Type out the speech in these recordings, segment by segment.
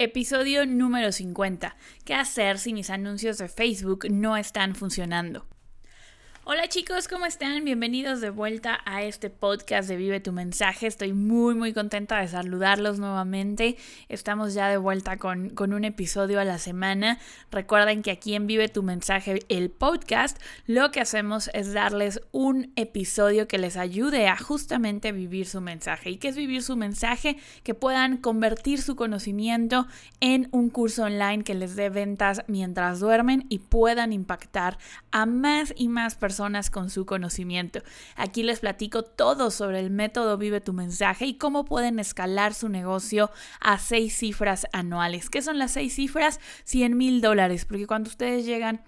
Episodio número 50. ¿Qué hacer si mis anuncios de Facebook no están funcionando? Hola chicos, ¿cómo están? Bienvenidos de vuelta a este podcast de Vive tu mensaje. Estoy muy muy contenta de saludarlos nuevamente. Estamos ya de vuelta con, con, un episodio a la semana. Recuerden que aquí en Vive tu mensaje, el podcast, lo que hacemos es darles un episodio que les ayude a justamente vivir su mensaje. ¿Y qué es vivir su mensaje? Que puedan convertir su conocimiento en un curso online que les dé ventas mientras duermen y puedan impactar a más y más personas con su conocimiento. Aquí les platico todo sobre el método Vive tu mensaje y cómo pueden escalar su negocio a seis cifras anuales. ¿Qué son las seis cifras? 100 mil dólares, porque cuando ustedes llegan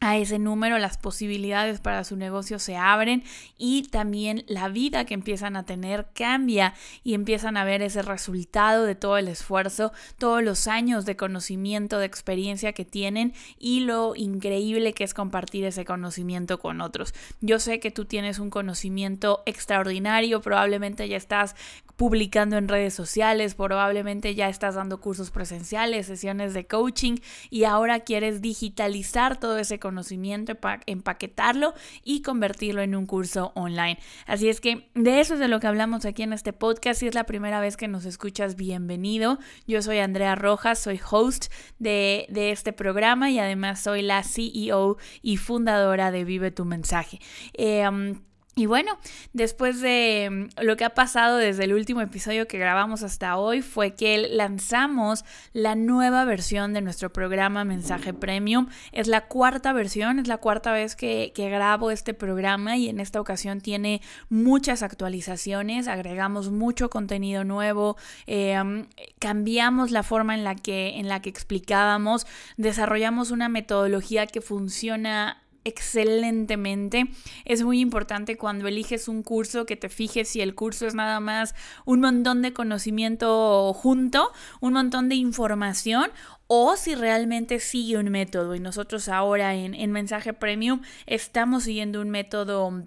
a ese número, las posibilidades para su negocio se abren y también la vida que empiezan a tener cambia y empiezan a ver ese resultado de todo el esfuerzo, todos los años de conocimiento, de experiencia que tienen y lo increíble que es compartir ese conocimiento con otros. Yo sé que tú tienes un conocimiento extraordinario, probablemente ya estás publicando en redes sociales, probablemente ya estás dando cursos presenciales, sesiones de coaching y ahora quieres digitalizar todo ese conocimiento, empaquetarlo y convertirlo en un curso online. Así es que de eso es de lo que hablamos aquí en este podcast. Si es la primera vez que nos escuchas, bienvenido. Yo soy Andrea Rojas, soy host de, este programa y además soy la CEO y fundadora de Vive tu mensaje. Um, y bueno, después de mm, lo que ha pasado desde el último episodio que grabamos hasta hoy fue que lanzamos la nueva versión de nuestro programa Mensaje Premium. Es la cuarta versión, es la cuarta vez que, grabo este programa y en esta ocasión tiene muchas actualizaciones, agregamos mucho contenido nuevo, mm, cambiamos la forma en la, que, en la que explicábamos, desarrollamos una metodología que funciona excelentemente. Es muy importante cuando eliges un curso que te fijes si el curso es nada más un montón de conocimiento junto, un montón de información o si realmente sigue un método. Y nosotros ahora en, en Mensaje Premium estamos siguiendo un método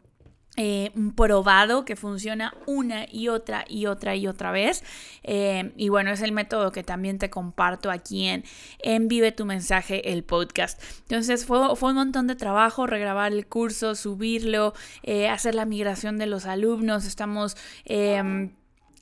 eh, probado que funciona una y otra y otra y otra vez. Eh, y bueno, es el método que también te comparto aquí en, en Vive tu mensaje, el podcast. Entonces fue, fue un montón de trabajo regrabar el curso, subirlo, eh, hacer la migración de los alumnos. Estamos em,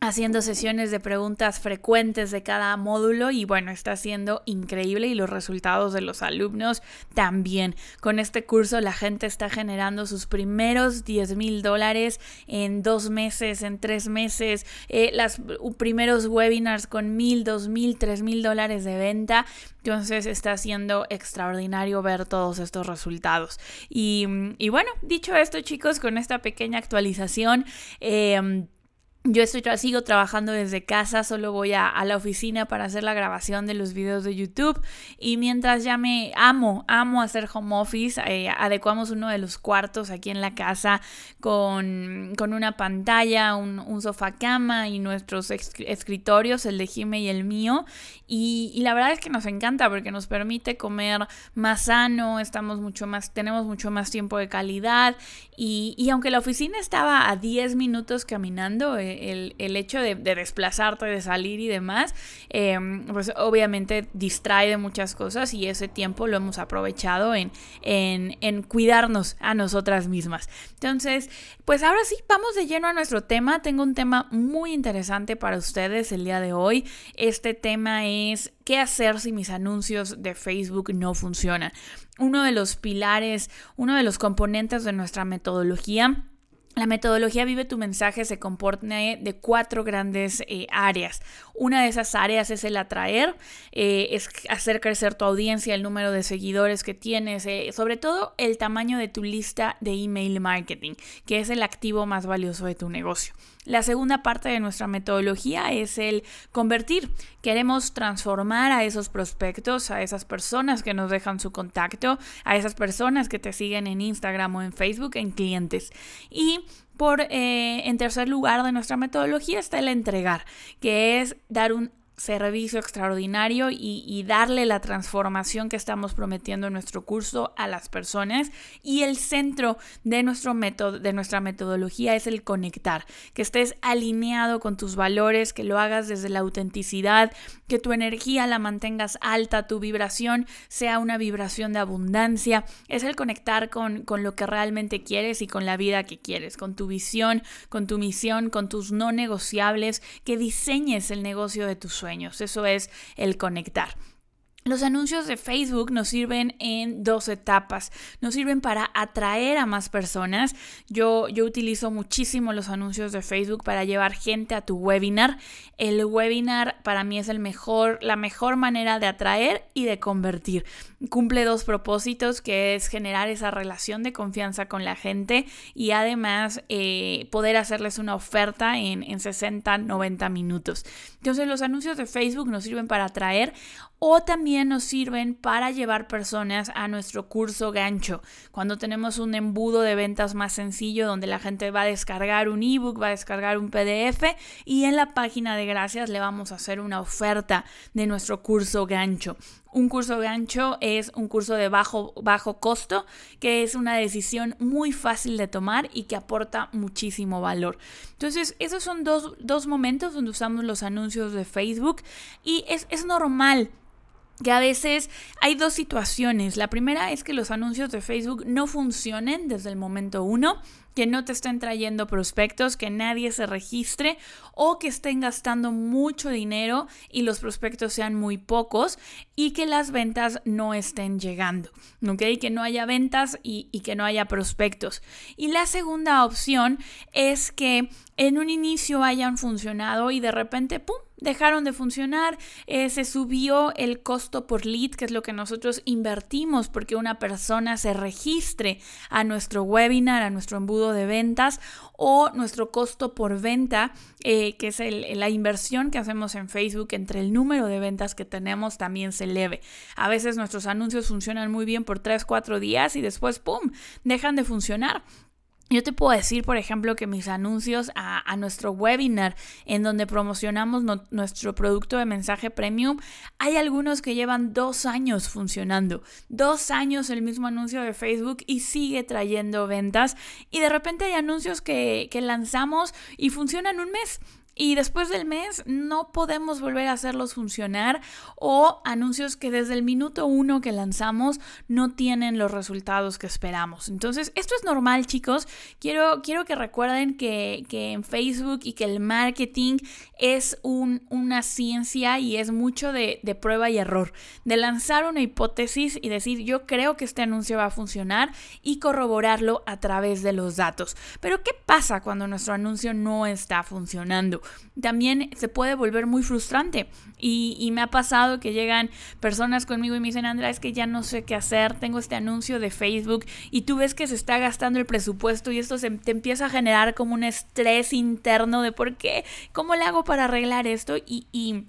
haciendo sesiones de preguntas frecuentes de cada módulo y bueno, está siendo increíble y los resultados de los alumnos también. Con este curso la gente está generando sus primeros 10 mil dólares en dos meses, en tres meses, eh, los primeros webinars con mil, dos mil, tres mil dólares de venta. Entonces está siendo extraordinario ver todos estos resultados. Y, y bueno, dicho esto chicos, con esta pequeña actualización, eh, yo estoy, sigo trabajando desde casa, solo voy a, la oficina para hacer la grabación de los videos de YouTube. Y mientras ya me amo, amo hacer home office, eh, adecuamos uno de los cuartos aquí en la casa con, una pantalla, un, sofá cama y nuestros escritorios, el de Jime y el mío. Y, la verdad es que nos encanta porque nos permite comer más sano, estamos mucho más, tenemos mucho más tiempo de calidad. Y, aunque la oficina estaba a 10 minutos caminando, eh, el, hecho de, desplazarte, de salir y demás, em, pues obviamente distrae de muchas cosas y ese tiempo lo hemos aprovechado en, en, cuidarnos a nosotras mismas. Entonces, pues ahora sí, vamos de lleno a nuestro tema. Tengo un tema muy interesante para ustedes el día de hoy. Este tema es qué hacer si mis anuncios de Facebook no funcionan. Uno de los pilares, uno de los componentes de nuestra metodología la metodología Vive tu mensaje se compone de cuatro grandes eh, áreas. Una de esas áreas es el atraer, eh, es hacer crecer tu audiencia, el número de seguidores que tienes, eh, sobre todo el tamaño de tu lista de email marketing, que es el activo más valioso de tu negocio. La segunda parte de nuestra metodología es el convertir. Queremos transformar a esos prospectos, a esas personas que nos dejan su contacto, a esas personas que te siguen en Instagram o en Facebook en clientes. Y por, eh, en tercer lugar de nuestra metodología está el entregar, que es dar un servicio extraordinario y, darle la transformación que estamos prometiendo en nuestro curso a las personas. Y el centro de, nuestro método, de nuestra metodología es el conectar, que estés alineado con tus valores, que lo hagas desde la autenticidad, que tu energía la mantengas alta, tu vibración sea una vibración de abundancia. Es el conectar con, con lo que realmente quieres y con la vida que quieres, con tu visión, con tu misión, con tus no negociables, que diseñes el negocio de tus sueños eso es el conectar. Los anuncios de Facebook nos sirven en dos etapas. Nos sirven para atraer a más personas. Yo, yo utilizo muchísimo los anuncios de Facebook para llevar gente a tu webinar. El webinar para mí es el mejor, la mejor manera de atraer y de convertir. Cumple dos propósitos, que es generar esa relación de confianza con la gente y además eh, poder hacerles una oferta en, en 60, 90 minutos. Entonces los anuncios de Facebook nos sirven para atraer o también nos sirven para llevar personas a nuestro curso gancho, cuando tenemos un embudo de ventas más sencillo donde la gente va a descargar un ebook, va a descargar un PDF y en la página de gracias le vamos a hacer una oferta de nuestro curso gancho. Un curso gancho es un curso de bajo, bajo costo, que es una decisión muy fácil de tomar y que aporta muchísimo valor. Entonces, esos son dos, momentos donde usamos los anuncios de Facebook y es, es normal que a veces hay dos situaciones. La primera es que los anuncios de Facebook no funcionen desde el momento uno que no te estén trayendo prospectos, que nadie se registre o que estén gastando mucho dinero y los prospectos sean muy pocos y que las ventas no estén llegando, ¿ok? Que no haya ventas y, que no haya prospectos. Y la segunda opción es que en un inicio hayan funcionado y de repente, ¡pum!, dejaron de funcionar, eh, se subió el costo por lead, que es lo que nosotros invertimos porque una persona se registre a nuestro webinar, a nuestro embudo de ventas o nuestro costo por venta, eh, que es la inversión que hacemos en Facebook entre el número de ventas que tenemos también se eleve. A veces nuestros anuncios funcionan muy bien por 3, 4 días y después, ¡pum!, dejan de funcionar. Yo te puedo decir, por ejemplo, que mis anuncios a, nuestro webinar en donde promocionamos nuestro producto de mensaje premium, hay algunos que llevan dos años funcionando. Dos años el mismo anuncio de Facebook y sigue trayendo ventas. Y de repente hay anuncios que, que lanzamos y funcionan un mes y después del mes no podemos volver a hacerlos funcionar o anuncios que desde el minuto uno que lanzamos no tienen los resultados que esperamos. Entonces, esto es normal, chicos. Quiero, quiero que recuerden que, en Facebook y que el marketing es una ciencia y es mucho de, de prueba y error. De lanzar una hipótesis y decir, yo creo que este anuncio va a funcionar y corroborarlo a través de los datos. Pero, ¿qué pasa cuando nuestro anuncio no está funcionando? También se puede volver muy frustrante. Y, me ha pasado que llegan personas conmigo y me dicen, Andrea, es que ya no sé qué hacer, tengo este anuncio de Facebook y tú ves que se está gastando el presupuesto y esto se, te empieza a generar como un estrés interno de por qué, cómo le hago para arreglar esto y y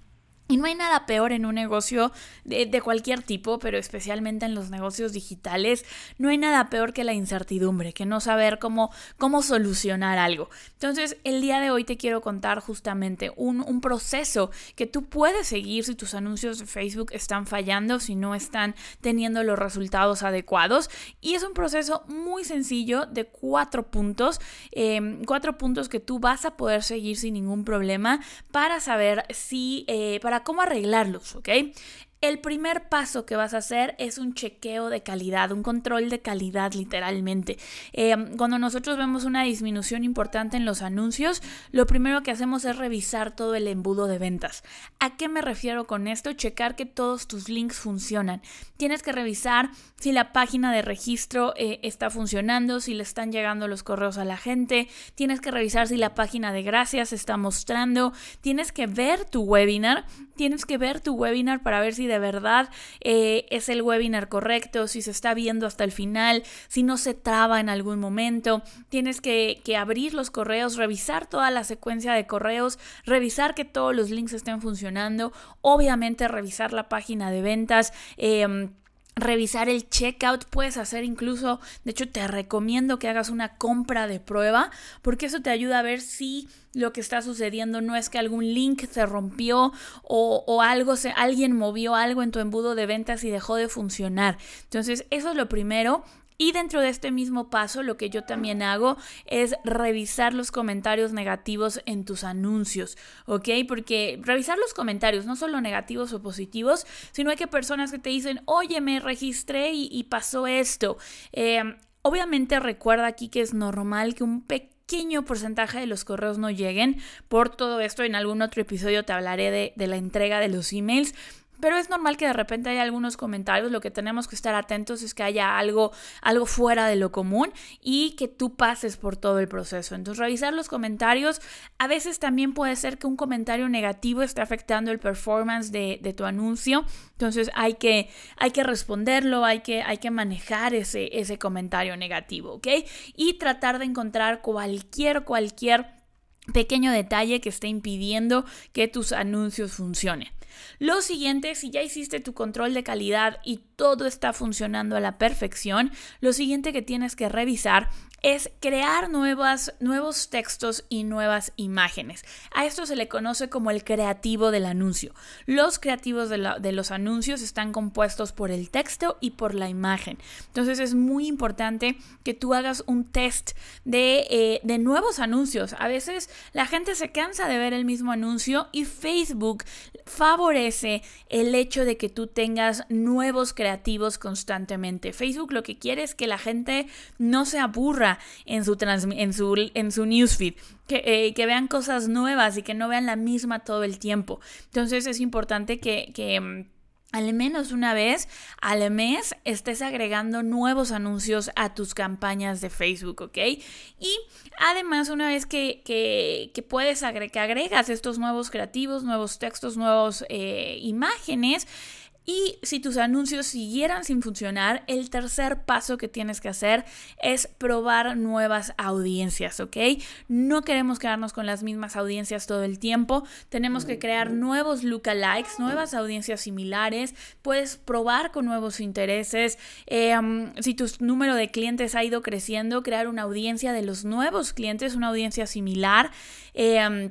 no hay nada peor en un negocio de, cualquier tipo, pero especialmente en los negocios digitales, no hay nada peor que la incertidumbre, que no saber cómo, cómo solucionar algo. Entonces, el día de hoy te quiero contar justamente un, proceso que tú puedes seguir si tus anuncios de Facebook están fallando, si no están teniendo los resultados adecuados. Y es un proceso muy sencillo de cuatro puntos, em, cuatro puntos que tú vas a poder seguir sin ningún problema para saber si, eh, cómo arreglarlos, ¿ok? El primer paso que vas a hacer es un chequeo de calidad, un control de calidad literalmente. Em, cuando nosotros vemos una disminución importante en los anuncios, lo primero que hacemos es revisar todo el embudo de ventas. ¿A qué me refiero con esto? Checar que todos tus links funcionan. Tienes que revisar si la página de registro eh, está funcionando, si le están llegando los correos a la gente. Tienes que revisar si la página de gracias está mostrando. Tienes que ver tu webinar. Tienes que ver tu webinar para ver si de verdad eh, es el webinar correcto, si se está viendo hasta el final, si no se traba en algún momento. Tienes que, abrir los correos, revisar toda la secuencia de correos, revisar que todos los links estén funcionando, obviamente revisar la página de ventas. Em, revisar el checkout, puedes hacer incluso, de hecho te recomiendo que hagas una compra de prueba, porque eso te ayuda a ver si lo que está sucediendo no es que algún link se rompió o, o algo se, alguien movió algo en tu embudo de ventas y dejó de funcionar. Entonces, eso es lo primero. Y dentro de este mismo paso, lo que yo también hago es revisar los comentarios negativos en tus anuncios, ¿ok? Porque revisar los comentarios, no solo negativos o positivos, sino hay que personas que te dicen, oye, me registré y, pasó esto. Em, obviamente recuerda aquí que es normal que un pequeño porcentaje de los correos no lleguen. Por todo esto, en algún otro episodio te hablaré de, de la entrega de los emails. Pero es normal que de repente haya algunos comentarios, lo que tenemos que estar atentos es que haya algo, algo fuera de lo común y que tú pases por todo el proceso. Entonces, revisar los comentarios, a veces también puede ser que un comentario negativo esté afectando el performance de, tu anuncio, entonces hay que, hay que responderlo, hay que, hay que manejar ese, ese comentario negativo, ¿ok? Y tratar de encontrar cualquier, cualquier pequeño detalle que esté impidiendo que tus anuncios funcionen. Lo siguiente, si ya hiciste tu control de calidad y todo está funcionando a la perfección, lo siguiente que tienes que revisar es crear nuevos textos y nuevas imágenes. A esto se le conoce como el creativo del anuncio. Los creativos de, los anuncios están compuestos por el texto y por la imagen. Entonces es muy importante que tú hagas un test de, eh, de nuevos anuncios. A veces la gente se cansa de ver el mismo anuncio y Facebook favorece el hecho de que tú tengas nuevos creativos constantemente. Facebook lo que quiere es que la gente no se aburra en su, en su, en su newsfeed, que, eh, que, vean cosas nuevas y que no vean la misma todo el tiempo. Entonces es importante que, que mm, al menos una vez al mes estés agregando nuevos anuncios a tus campañas de Facebook, ¿ok? Y además una vez que, que, puedes agregar, que agregas estos nuevos creativos, nuevos textos, nuevas eh, imágenes, y si tus anuncios siguieran sin funcionar, el tercer paso que tienes que hacer es probar nuevas audiencias, ¿ok? No queremos quedarnos con las mismas audiencias todo el tiempo. Tenemos que crear nuevos lookalikes, nuevas audiencias similares. Puedes probar con nuevos intereses. Um, si tu número de clientes ha ido creciendo, crear una audiencia de los nuevos clientes, una audiencia similar. Um,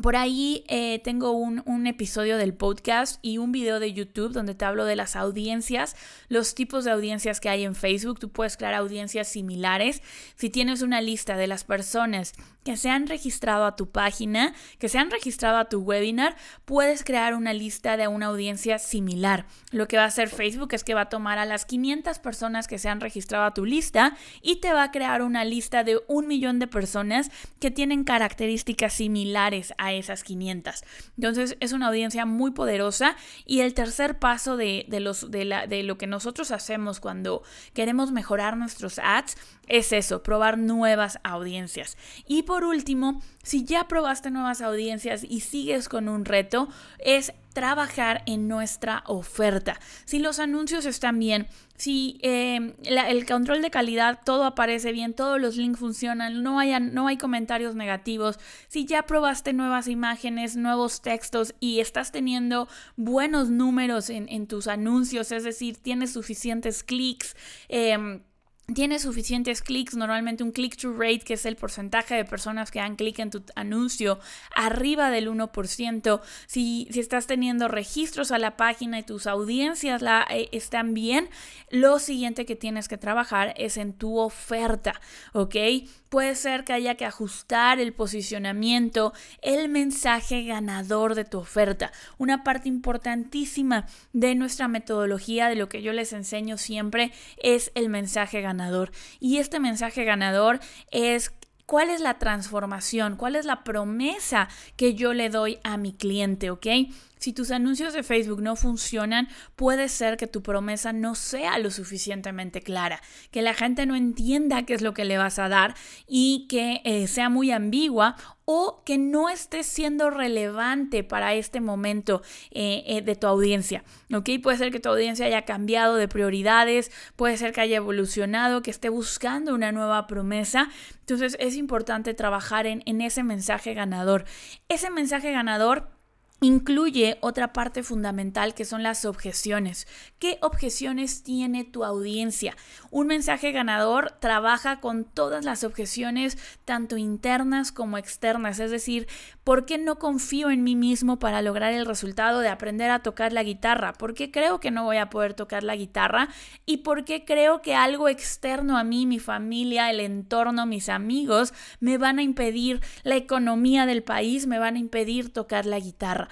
por ahí eh, tengo un, un, episodio del podcast y un video de YouTube donde te hablo de las audiencias, los tipos de audiencias que hay en Facebook. Tú puedes crear audiencias similares. Si tienes una lista de las personas que se han registrado a tu página, que se han registrado a tu webinar, puedes crear una lista de una audiencia similar. Lo que va a hacer Facebook es que va a tomar a las 500 personas que se han registrado a tu lista y te va a crear una lista de un millón de personas que tienen características similares a esas 500. Entonces es una audiencia muy poderosa y el tercer paso de, los, de, la, de lo que nosotros hacemos cuando queremos mejorar nuestros ads es eso, probar nuevas audiencias. Y por último, si ya probaste nuevas audiencias y sigues con un reto, es trabajar en nuestra oferta. Si los anuncios están bien, si em, el control de calidad, todo aparece bien, todos los links funcionan, no, no hay comentarios negativos, si ya probaste nuevas imágenes, nuevos textos y estás teniendo buenos números en, en tus anuncios, es decir, tienes suficientes clics, eh, tiene suficientes clics, normalmente un click-through rate, que es el porcentaje de personas que dan clic en tu anuncio, arriba del 1%. Si, si estás teniendo registros a la página y tus audiencias la, eh, están bien, lo siguiente que tienes que trabajar es en tu oferta, ¿ok? Puede ser que haya que ajustar el posicionamiento, el mensaje ganador de tu oferta. Una parte importantísima de nuestra metodología, de lo que yo les enseño siempre, es el mensaje ganador. Y este mensaje ganador es cuál es la transformación, cuál es la promesa que yo le doy a mi cliente, ¿ok? Si tus anuncios de Facebook no funcionan, puede ser que tu promesa no sea lo suficientemente clara, que la gente no entienda qué es lo que le vas a dar y que eh, sea muy ambigua o que no esté siendo relevante para este momento eh, eh, de tu audiencia. ¿ok? Puede ser que tu audiencia haya cambiado de prioridades, puede ser que haya evolucionado, que esté buscando una nueva promesa. Entonces es importante trabajar en, en ese mensaje ganador. Ese mensaje ganador incluye otra parte fundamental que son las objeciones. ¿Qué objeciones tiene tu audiencia? Un mensaje ganador trabaja con todas las objeciones, tanto internas como externas. Es decir, ¿por qué no confío en mí mismo para lograr el resultado de aprender a tocar la guitarra? ¿Por qué creo que no voy a poder tocar la guitarra? ¿Y por qué creo que algo externo a mí, mi familia, el entorno, mis amigos, me van a impedir la economía del país, me van a impedir tocar la guitarra?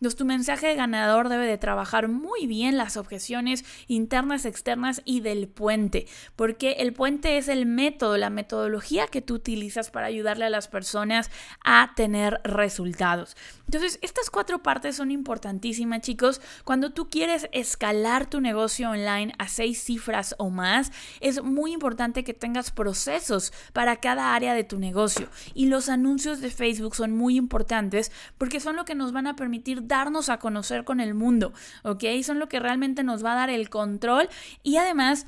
Entonces tu mensaje ganador debe de trabajar muy bien las objeciones internas, externas y del puente, porque el puente es el método, la metodología que tú utilizas para ayudarle a las personas a tener resultados. Entonces, estas cuatro partes son importantísimas, chicos. Cuando tú quieres escalar tu negocio online a seis cifras o más, es muy importante que tengas procesos para cada área de tu negocio. Y los anuncios de Facebook son muy importantes porque son lo que nos van a permitir darnos a conocer con el mundo, ¿ok? Son lo que realmente nos va a dar el control y además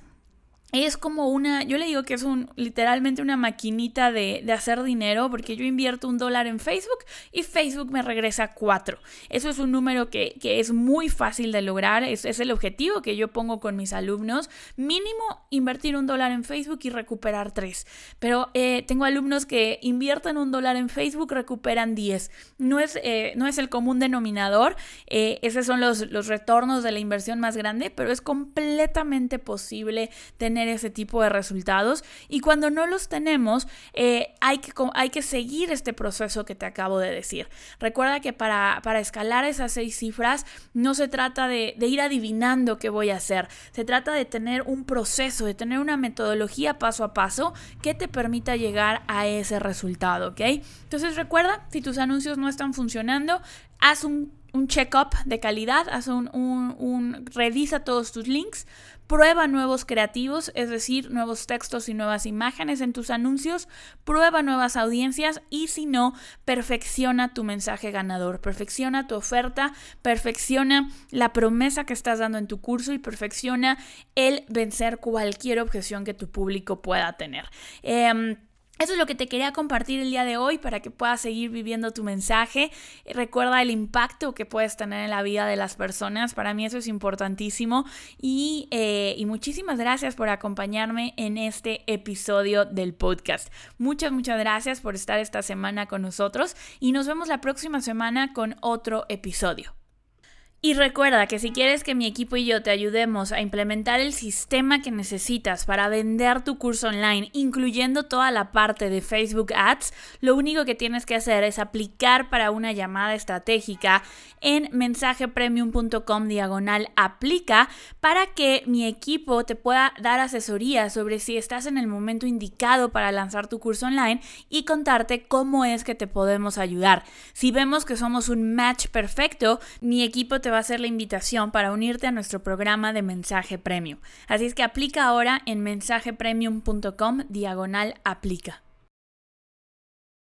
es como una, yo le digo que es un literalmente una maquinita de, hacer dinero, porque yo invierto un dólar en Facebook y Facebook me regresa cuatro. Eso es un número que, es muy fácil de lograr, es, es, el objetivo que yo pongo con mis alumnos. Mínimo invertir un dólar en Facebook y recuperar tres. Pero eh, tengo alumnos que invierten un dólar en Facebook, recuperan diez. No es, eh, no es el común denominador, eh, esos son los, los retornos de la inversión más grande, pero es completamente posible tener ese tipo de resultados y cuando no los tenemos eh, hay, que, hay que seguir este proceso que te acabo de decir. Recuerda que para, para escalar esas seis cifras no se trata de, de ir adivinando qué voy a hacer, se trata de tener un proceso, de tener una metodología paso a paso que te permita llegar a ese resultado, ¿ok? Entonces recuerda, si tus anuncios no están funcionando, haz un un check-up de calidad, haz un, un, revisa todos tus links, prueba nuevos creativos, es decir, nuevos textos y nuevas imágenes en tus anuncios, prueba nuevas audiencias y si no, perfecciona tu mensaje ganador, perfecciona tu oferta, perfecciona la promesa que estás dando en tu curso y perfecciona el vencer cualquier objeción que tu público pueda tener. Em, eso es lo que te quería compartir el día de hoy para que puedas seguir viviendo tu mensaje. Recuerda el impacto que puedes tener en la vida de las personas. Para mí eso es importantísimo. Y, eh, y muchísimas gracias por acompañarme en este episodio del podcast. Muchas, muchas gracias por estar esta semana con nosotros y nos vemos la próxima semana con otro episodio. Y recuerda que si quieres que mi equipo y yo te ayudemos a implementar el sistema que necesitas para vender tu curso online, incluyendo toda la parte de Facebook Ads, lo único que tienes que hacer es aplicar para una llamada estratégica en mensajepremium.com diagonal aplica para que mi equipo te pueda dar asesoría sobre si estás en el momento indicado para lanzar tu curso online y contarte cómo es que te podemos ayudar. Si vemos que somos un match perfecto, mi equipo te va a hacer la invitación para unirte a nuestro programa de mensaje premium. Así es que aplica ahora en mensajepremium.com diagonal aplica.